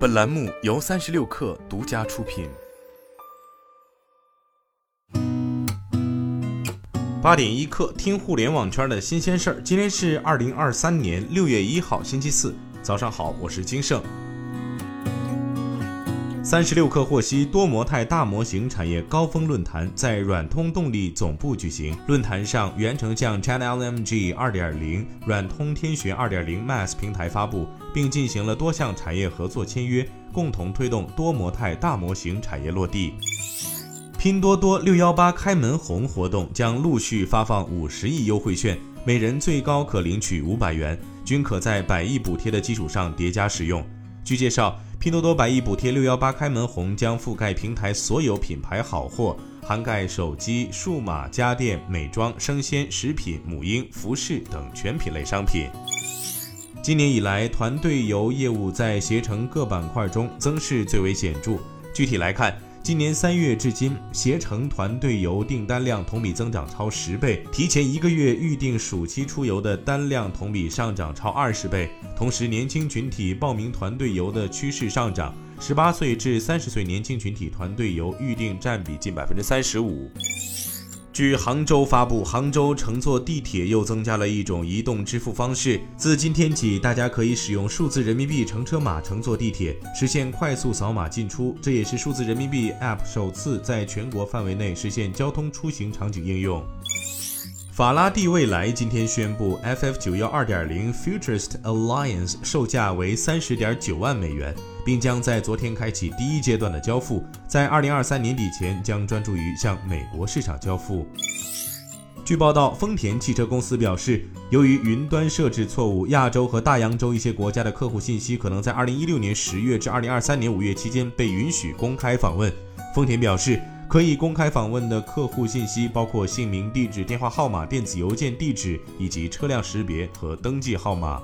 本栏目由三十六氪独家出品。八点一刻，听互联网圈的新鲜事儿。今天是二零二三年六月一号，星期四，早上好，我是金盛。三十六氪获悉，多模态大模型产业高峰论坛在软通动力总部举行。论坛上，元成将 ChatLMG 2.0、软通天学2.0 Max 平台发布，并进行了多项产业合作签约，共同推动多模态大模型产业落地。拼多多六幺八开门红活动将陆续发放五十亿优惠券，每人最高可领取五百元，均可在百亿补贴的基础上叠加使用。据介绍。拼多多百亿补贴六幺八开门红将覆盖平台所有品牌好货，涵盖手机、数码、家电、美妆、生鲜、食品、母婴、服饰等全品类商品。今年以来，团队游业务在携程各板块中增势最为显著。具体来看，今年三月至今，携程团队游订单量同比增长超十倍，提前一个月预定暑期出游的单量同比上涨超二十倍。同时，年轻群体报名团队游的趋势上涨，十八岁至三十岁年轻群体团队游预订占比近百分之三十五。据杭州发布，杭州乘坐地铁又增加了一种移动支付方式。自今天起，大家可以使用数字人民币乘车码乘坐地铁，实现快速扫码进出。这也是数字人民币 App 首次在全国范围内实现交通出行场景应用。法拉第未来今天宣布，FF 九幺二点零 Futurist Alliance 售价为三十点九万美元。并将在昨天开启第一阶段的交付，在二零二三年底前将专注于向美国市场交付。据报道，丰田汽车公司表示，由于云端设置错误，亚洲和大洋洲一些国家的客户信息可能在二零一六年十月至二零二三年五月期间被允许公开访问。丰田表示，可以公开访问的客户信息包括姓名、地址、电话号码、电子邮件地址以及车辆识别和登记号码。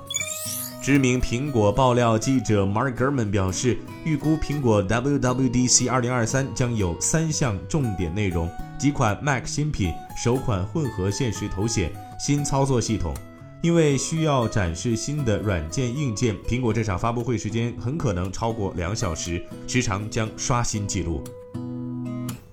知名苹果爆料记者 Mark Gurman 表示，预估苹果 WWDC 2023将有三项重点内容：几款 Mac 新品、首款混合现实头显、新操作系统。因为需要展示新的软件硬件，苹果这场发布会时间很可能超过两小时，时长将刷新纪录。